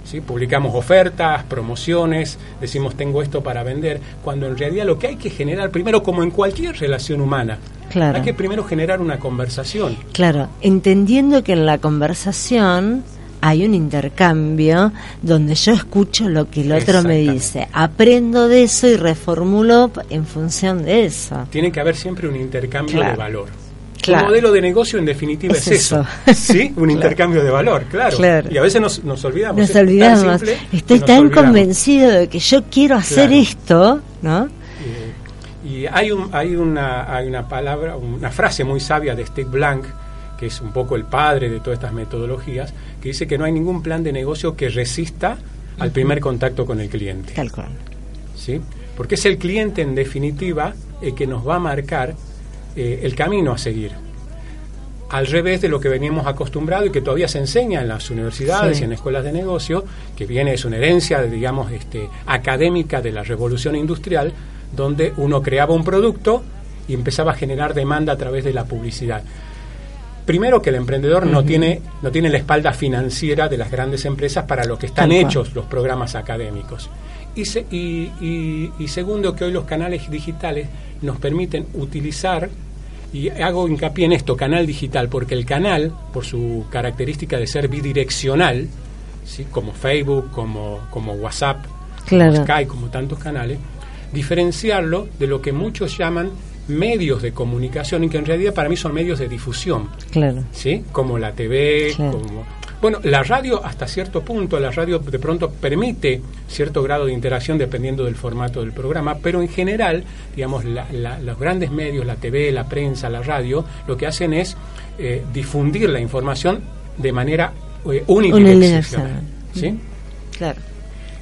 ¿sí? Publicamos ofertas, promociones, decimos tengo esto para vender, cuando en realidad lo que hay que generar primero, como en cualquier relación humana, Claro. hay que primero generar una conversación. Claro, entendiendo que en la conversación hay un intercambio donde yo escucho lo que el otro me dice, aprendo de eso y reformulo en función de eso. Tiene que haber siempre un intercambio Claro. de valor. Claro. Modelo de negocio, en definitiva, Es es, eso. ¿Sí? Un intercambio de valor, claro. Claro. Y a veces nos, nos olvidamos. Nos tan olvidamos. simple Estoy tan olvidamos. convencido de que yo quiero hacer esto, ¿no? Y hay, un, hay, una, hay una palabra, una frase muy sabia de Steve Blank, que es un poco el padre de todas estas metodologías, que dice que no hay ningún plan de negocio que resista al primer contacto con el cliente. Tal cual. ¿sí? Porque es el cliente, en definitiva, el que nos va a marcar eh, el camino a seguir. Al revés de lo que veníamos acostumbrados y que todavía se enseña en las universidades Sí. y en escuelas de negocio, que viene, es una herencia, digamos, este, académica de la revolución industrial, donde uno creaba un producto y empezaba a generar demanda a través de la publicidad. Primero que el emprendedor no tiene no tiene la espalda financiera de las grandes empresas para lo que están Tal cual. hechos los programas académicos. Y, se- y- y- y segundo que hoy los canales digitales nos permiten utilizar y hago hincapié en esto, canal digital, porque el canal, por su característica de ser bidireccional, ¿sí? como Facebook, como, como WhatsApp, Claro. como Skype, como tantos canales, diferenciarlo de lo que muchos llaman medios de comunicación y que en realidad para mí son medios de difusión, Claro. ¿sí? Como la TV, Claro. como... Bueno, la radio hasta cierto punto, la radio de pronto permite cierto grado de interacción dependiendo del formato del programa, pero en general, digamos, la- la- los grandes medios, la TV, la prensa, la radio, lo que hacen es eh, difundir la información de manera eh, unidireccional. ¿sí? Claro.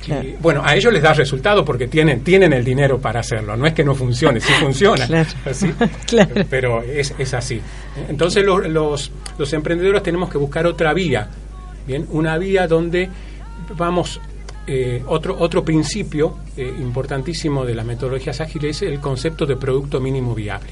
Claro. Y, bueno, a ellos les da resultado porque tienen, tienen el dinero para hacerlo. No es que no funcione, sí funciona. Claro. ¿sí? Claro. Pero es, es así. Entonces los, los, los emprendedores tenemos que buscar otra vía. Bien, una vía donde vamos. eh, otro, otro principio eh, importantísimo de las metodologías ágiles es el concepto de producto mínimo viable.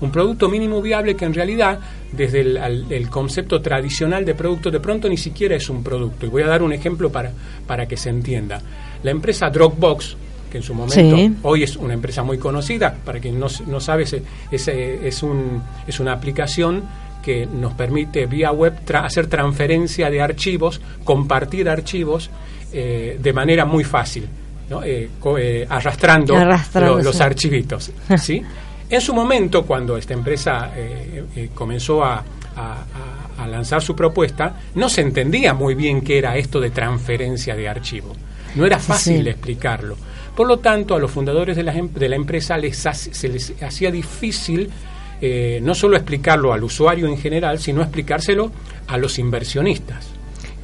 Un producto mínimo viable que en realidad, desde el, al- el concepto tradicional de producto, de pronto ni siquiera es un producto. Y voy a dar un ejemplo para, para que se entienda. La empresa Dropbox, que en su momento Sí. hoy es una empresa muy conocida, para quien no, no sabe, es, es, es un, es una aplicación que nos permite vía web tra- hacer transferencia de archivos, compartir archivos eh, de manera muy fácil, ¿no? Eh, eh, arrastrando, Arrastrando, lo- los archivitos. ¿sí? En su momento, cuando esta empresa comenzó a, a- a- a lanzar su propuesta, no se entendía muy bien qué era esto de transferencia de archivo. No era fácil sí. explicarlo. Por lo tanto, a los fundadores de la, em- de la empresa les se les hacía difícil eh, no solo explicarlo al usuario en general, sino explicárselo a los inversionistas.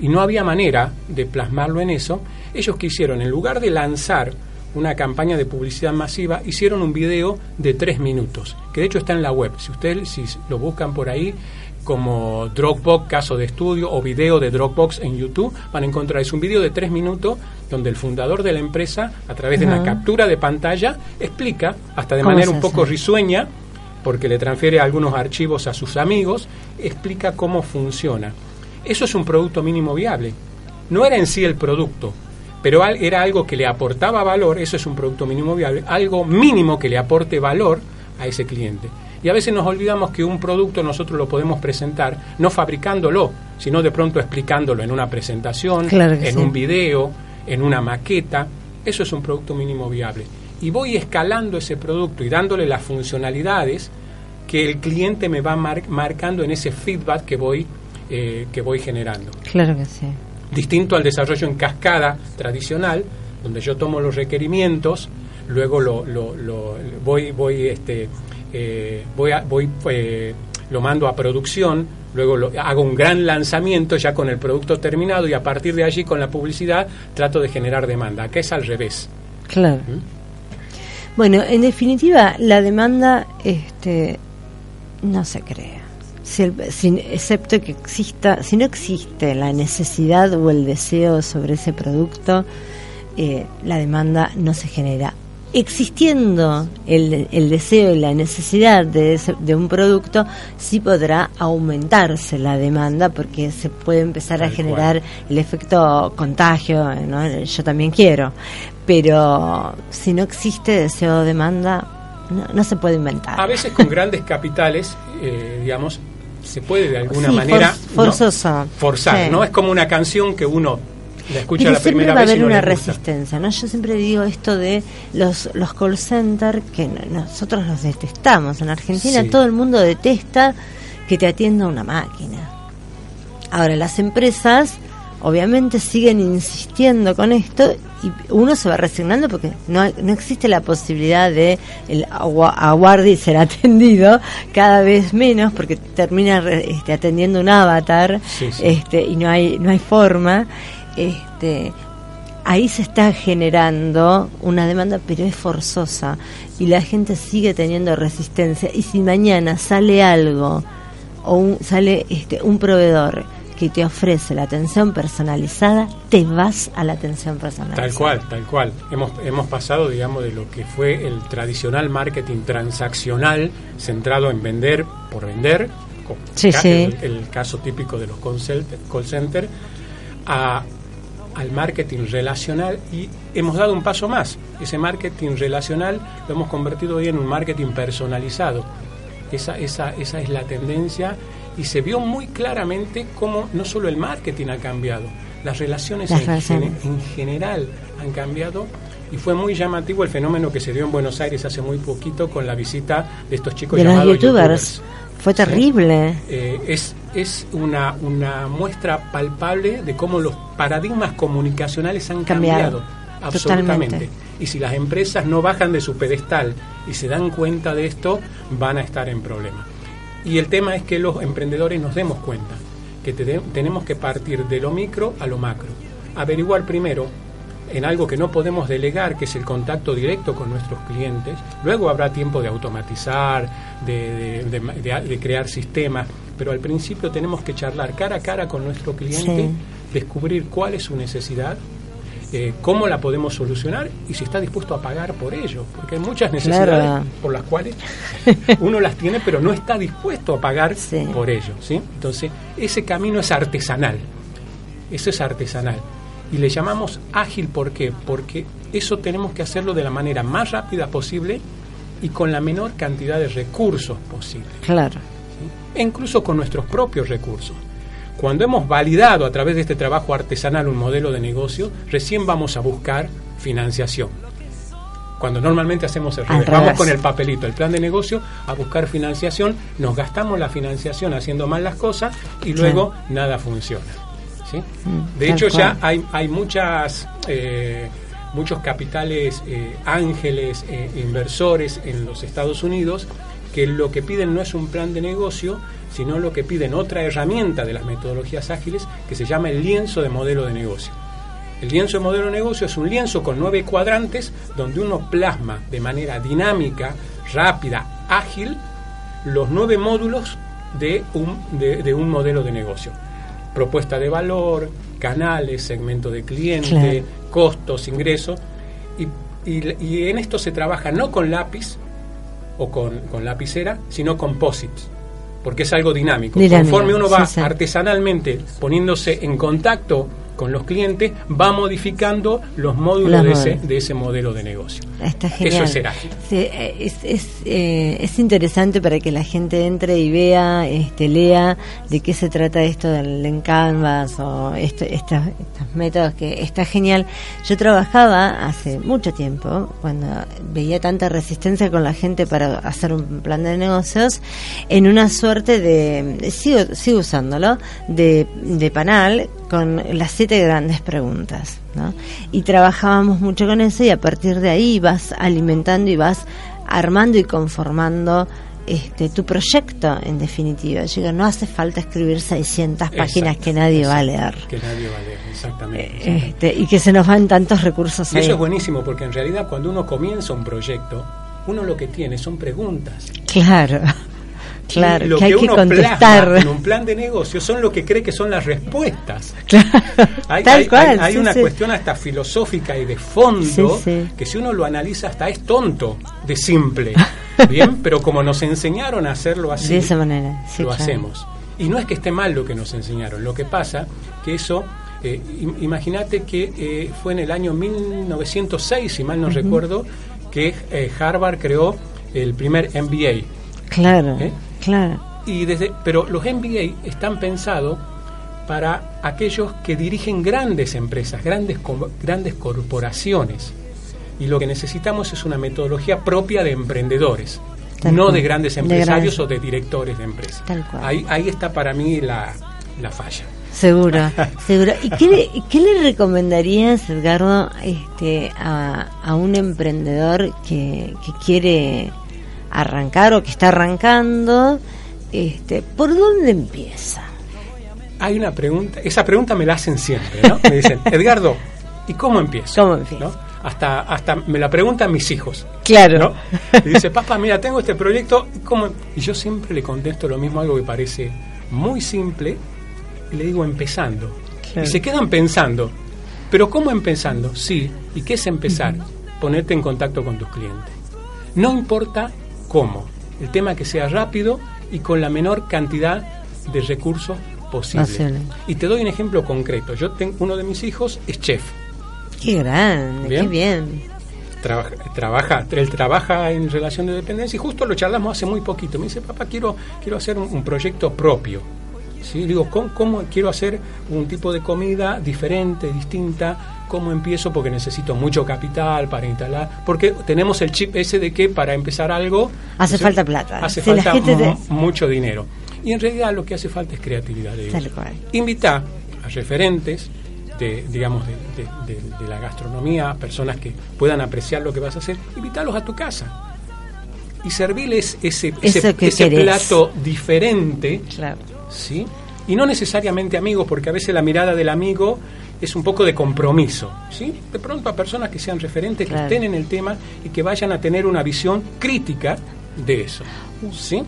Y no había manera de plasmarlo en eso. Ellos que hicieron, en lugar de lanzar una campaña de publicidad masiva, hicieron un video de tres minutos, que de hecho está en la web. Si ustedes si lo buscan por ahí como Dropbox caso de estudio o video de Dropbox en YouTube, van a encontrar es un video de tres minutos donde el fundador de la empresa, a través de una captura de pantalla, explica, hasta de ¿Cómo manera un poco risueña, porque le transfiere algunos archivos a sus amigos, explica cómo funciona. Eso es un producto mínimo viable. No era en sí el producto, pero era algo que le aportaba valor, eso es un producto mínimo viable, algo mínimo que le aporte valor a ese cliente. Y a veces nos olvidamos que un producto nosotros lo podemos presentar no fabricándolo, sino de pronto explicándolo en una presentación, Claro en sí. un video, en una maqueta. Eso es un producto mínimo viable. Y voy escalando ese producto y dándole las funcionalidades que el cliente me va mar- marcando en ese feedback que voy, eh, que voy generando Claro que sí. distinto al desarrollo en cascada tradicional, donde yo tomo los requerimientos, luego lo, lo- lo- voy, voy, este, eh, voy, a- voy eh, lo mando a producción, luego lo, hago un gran lanzamiento ya con el producto terminado y a partir de allí con la publicidad trato de generar demanda. Acá es al revés. Claro. ¿Mm? Bueno, en definitiva, la demanda este, no se crea. Si el- si- excepto que exista, si no existe la necesidad o el deseo sobre ese producto, eh, la demanda no se genera existiendo el, el deseo y la necesidad de, ese- de un producto, sí podrá aumentarse la demanda porque se puede empezar a generar el efecto contagio, ¿no? yo también quiero, pero si no existe deseo o demanda, no, no se puede inventar. A veces con grandes capitales, eh, digamos, se puede de alguna Sí, manera for- forzar, Sí. ¿no? Es como una canción que uno la escucha Pero la siempre primera va a vez y haber no una resistencia, ¿no? Yo siempre digo esto de los, los call centers que no- nosotros los detestamos. En Argentina Sí. todo el mundo detesta que te atienda una máquina. Ahora, las empresas obviamente siguen insistiendo con esto y uno se va resignando porque no, hay- no existe la posibilidad de el agua- aguarde y ser atendido cada vez menos porque termina este, atendiendo un avatar Sí, sí. este y no hay no hay forma este ahí se está generando una demanda pero es forzosa y la gente sigue teniendo resistencia y si mañana sale algo o un- sale este un proveedor que te ofrece la atención personalizada te vas a la atención personalizada Tal cual, tal cual. Hemos, hemos pasado, digamos, de lo que fue el tradicional marketing transaccional centrado en vender por vender, Sí. El, el caso típico de los call center, a, al marketing relacional y hemos dado un paso más. Ese marketing relacional lo hemos convertido hoy en un marketing personalizado. Esa, esa, esa es la tendencia y se vio muy claramente cómo no solo el marketing ha cambiado, las relaciones, Las en, relaciones. gene- en general han cambiado y fue muy llamativo el fenómeno que se dio en Buenos Aires hace muy poquito con la visita de estos chicos de llamados youtubers fue terrible Eh, es es una, una muestra palpable de cómo los paradigmas comunicacionales han Cambiado. cambiado, absolutamente. Totalmente. Y si las empresas no bajan de su pedestal y se dan cuenta de esto, van a estar en problemas. Y el tema es que los emprendedores nos demos cuenta que te- tenemos que partir de lo micro a lo macro. Averiguar primero en algo que no podemos delegar, que es el contacto directo con nuestros clientes. Luego habrá tiempo de automatizar, de, de- de- de- crear sistemas, pero al principio tenemos que charlar cara a cara con nuestro cliente, Sí. descubrir cuál es su necesidad, eh, cómo la podemos solucionar y si está dispuesto a pagar por ello, porque hay muchas necesidades Claro. por las cuales uno las tiene pero no está dispuesto a pagar por ello, ¿sí? Entonces, ese camino es artesanal. Eso es artesanal. Y le llamamos ágil, ¿por qué? Porque eso tenemos que hacerlo de la manera más rápida posible y con la menor cantidad de recursos posible. claro E incluso con nuestros propios recursos. Cuando hemos validado a través de este trabajo artesanal un modelo de negocio, recién vamos a buscar financiación. Cuando normalmente hacemos el revés, vamos con el papelito, el plan de negocio, a buscar financiación, nos gastamos la financiación haciendo mal las cosas y luego nada funciona. ¿Sí? Mm, De hecho, ya hay, hay muchas, eh, muchos capitales eh, ángeles, eh, inversores en los Estados Unidos que lo que piden no es un plan de negocio, sino lo que piden otra herramienta de las metodologías ágiles que se llama el lienzo de modelo de negocio. El lienzo de modelo de negocio es un lienzo con nueve cuadrantes donde uno plasma de manera dinámica, rápida, ágil, los nueve módulos de un, de, de un modelo de negocio. Propuesta de valor, canales, segmento de cliente, Claro. costos, ingresos. Y, y- y en esto se trabaja no con lápiz o con, con lapicera, sino con posits. Porque es algo dinámico. Dinámico, Conforme uno va sí, sí. artesanalmente poniéndose en contacto con los clientes, va modificando los módulos Los de ese, de ese modelo de negocio. Está genial. Eso es ser ágil. Sí, eh, es, es, eh, es interesante para que la gente entre y vea, este, lea de qué se trata esto del en Canvas o esto, estos, estos métodos que está genial. Yo trabajaba hace mucho tiempo, cuando veía tanta resistencia con la gente para hacer un plan de negocios, en una suerte de, sigo, sigo usándolo, de, de panel con las siete grandes preguntas. ¿no? Y trabajábamos mucho con eso y a partir de ahí vas alimentando y vas armando y conformando este tu proyecto en definitiva. Digo, no hace falta escribir 600 páginas Exacto, que nadie va a leer. Que nadie va a leer, exactamente. exactamente. Este, y que se nos van tantos recursos Y ahí. eso es buenísimo porque en realidad cuando uno comienza un proyecto, uno lo que tiene son preguntas. Claro. Claro, lo que hay que uno contestar. plasma en un plan de negocio son lo que cree que son las respuestas. Claro, Hay, tal hay- cual, hay- hay sí, una sí. cuestión hasta filosófica y de fondo Sí, que si uno lo analiza hasta es tonto de simple. Bien, pero como nos enseñaron a hacerlo así, De esa manera, sí, lo claro. hacemos. Y no es que esté mal lo que nos enseñaron, lo que pasa que eso, eh, im- imagínate que eh, fue en el año 1906, si mal no recuerdo, que eh, Harvard creó el primer MBA. Claro, ¿Eh? Claro. Y desde, pero los MBA están pensados para aquellos que dirigen grandes empresas, grandes, grandes corporaciones. Y lo que necesitamos es una metodología propia de emprendedores, Tal no cual. de grandes De empresarios o de directores de empresas. Tal cual. Ahí, ahí está para mí la, la falla. Seguro, seguro. ¿Y qué le, qué le recomendarías, Edgardo, este, a, a un emprendedor que, que quiere arrancar o que está arrancando? Este, ¿Por dónde empieza? Hay una pregunta, esa pregunta me la hacen siempre, ¿no? Me dicen, Edgardo, ¿y cómo empiezo? ¿Cómo empiezo? ¿No? Hasta, hasta me la preguntan mis hijos. Claro. ¿no? Y dice, papá, mira, tengo este proyecto, ¿y ¿cómo? Y yo siempre le contesto lo mismo, algo que parece muy simple, y le digo empezando. Claro. Y se quedan pensando, ¿pero cómo empezando? Sí, ¿y qué es empezar? Ponerte en contacto con tus clientes. No importa cómo, el tema que sea rápido y con la menor cantidad de recursos posible. Posible. Y te doy un ejemplo concreto. Yo tengo uno de mis hijos es chef. Qué grande, Bien. qué bien. Trabaja, trabaja, él trabaja en relación de dependencia y justo lo charlamos hace muy poquito. Me dice, papá, quiero, quiero hacer un, un proyecto propio. ¿Sí? Digo, ¿cómo, cómo quiero hacer un tipo de comida diferente, distinta? ¿Cómo empiezo? Porque necesito mucho capital para instalar. Porque tenemos el chip ese de que para empezar algo... Hace ¿sí? falta plata. Hace Si la falta te- mucho dinero. Y en realidad lo que hace falta es creatividad. Invita a referentes de, digamos, de, de- de- de la gastronomía, personas que puedan apreciar lo que vas a hacer, invítalos a tu casa y servirles ese, ese, ese plato diferente, Claro. ¿Sí? Y no necesariamente amigos, porque a veces la mirada del amigo es un poco de compromiso, ¿sí? De pronto a personas que sean referentes, Claro. que estén en el tema y que vayan a tener una visión crítica de eso, ¿sí?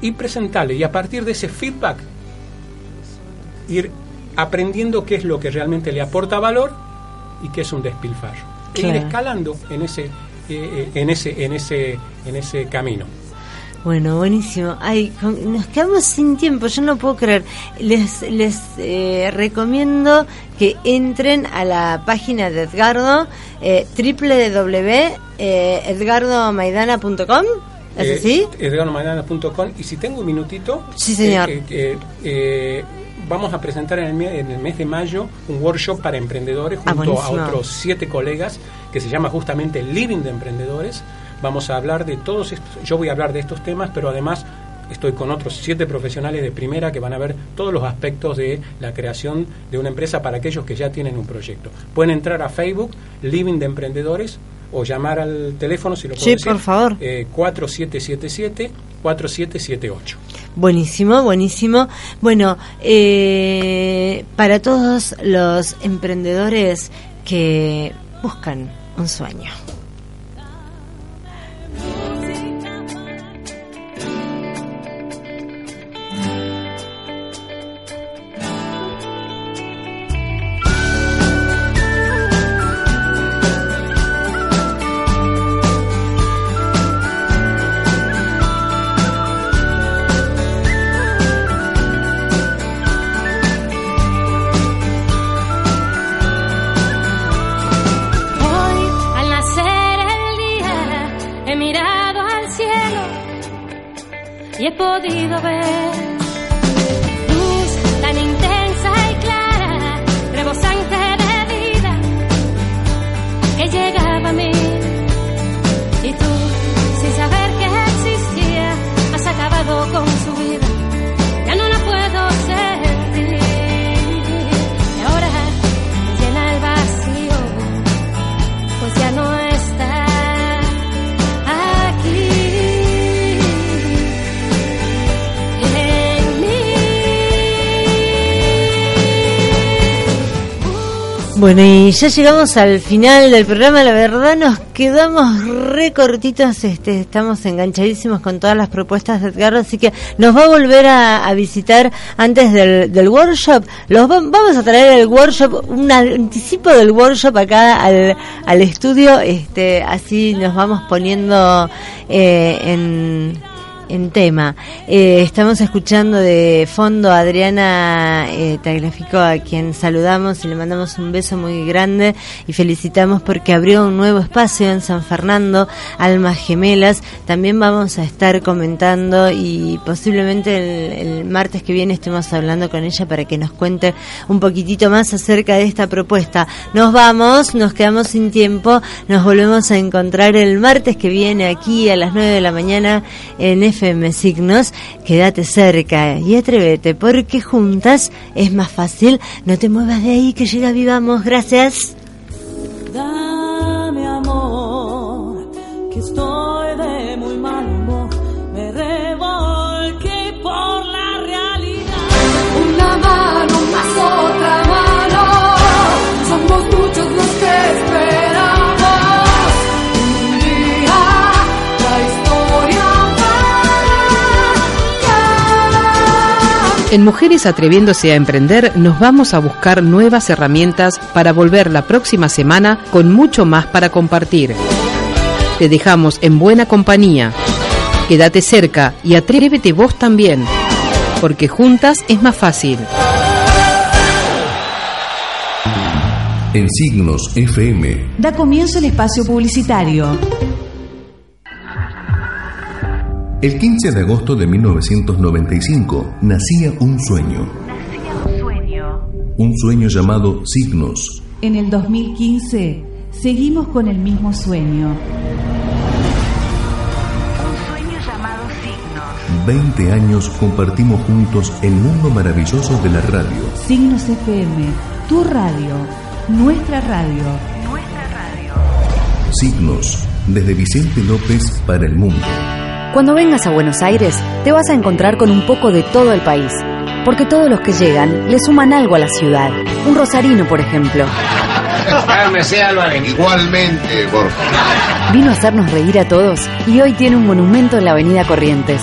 Y presentarle, y a partir de ese feedback, ir aprendiendo qué es lo que realmente le aporta valor y qué es un despilfarro. E ir escalando en ese, eh, eh, en ese, en ese, en ese camino. Bueno, buenísimo. Ay, con- nos quedamos sin tiempo, yo no puedo creer. Les, les eh, recomiendo que entren a la página de Edgardo, eh, www.edgardomaidana.com. ¿Es Eh, así? edgardomaidana.com y si tengo un minutito Sí, señor. eh, eh, eh, vamos a presentar en el, me- en el mes de mayo un workshop para emprendedores Ah, junto a otros siete colegas que se llama justamente Living de Emprendedores vamos a hablar de todos estos yo voy a hablar de estos temas pero además estoy con otros siete profesionales de primera que van a ver todos los aspectos de la creación de una empresa para aquellos que ya tienen un proyecto pueden entrar a Facebook Living de Emprendedores o llamar al teléfono si lo puedo Sí, decir, por favor. eh, 4777 4778 Buenísimo, buenísimo. Bueno, eh, para todos los emprendedores que buscan un sueño. Bueno, y ya llegamos al final del programa. La verdad, nos quedamos re cortitos. Este, estamos enganchadísimos con todas las propuestas de Edgardo, así que nos va a volver a, a visitar antes del, del workshop. Los va- vamos a traer el workshop, un anticipo del workshop acá al, al estudio. Este, así nos vamos poniendo eh, en en tema. Eh, estamos escuchando de fondo a Adriana eh, a quien saludamos y le mandamos un beso muy grande y felicitamos porque abrió un nuevo espacio en San Fernando, Almas Gemelas. También vamos a estar comentando y posiblemente el, el martes que viene estemos hablando con ella para que nos cuente un poquitito más acerca de esta propuesta. Nos vamos, nos quedamos sin tiempo, nos volvemos a encontrar el martes que viene aquí a las 9 de la mañana en FM Signos. Quédate cerca y atrévete porque juntas es más fácil. No te muevas de ahí que llega Vivamos. Gracias. En Mujeres Atreviéndose a Emprender nos vamos a buscar nuevas herramientas para volver la próxima semana con mucho más para compartir. Te dejamos en buena compañía. Quédate cerca y atrévete vos también, porque juntas es más fácil. En Signos FM, Da comienzo el espacio publicitario. El 15 de agosto de 1995 nacía un sueño. Un sueño llamado Signos. En el 2015 seguimos con el mismo sueño. 20 años compartimos juntos el mundo maravilloso de la radio. Signos FM, tu radio, nuestra radio. Signos, desde Vicente López para el mundo. Cuando vengas a Buenos Aires, te vas a encontrar con un poco de todo el país. Porque todos los que llegan le suman algo a la ciudad. Un rosarino, por ejemplo. Igualmente, por favor. Vino a hacernos reír a todos y hoy tiene un monumento en la Avenida Corrientes.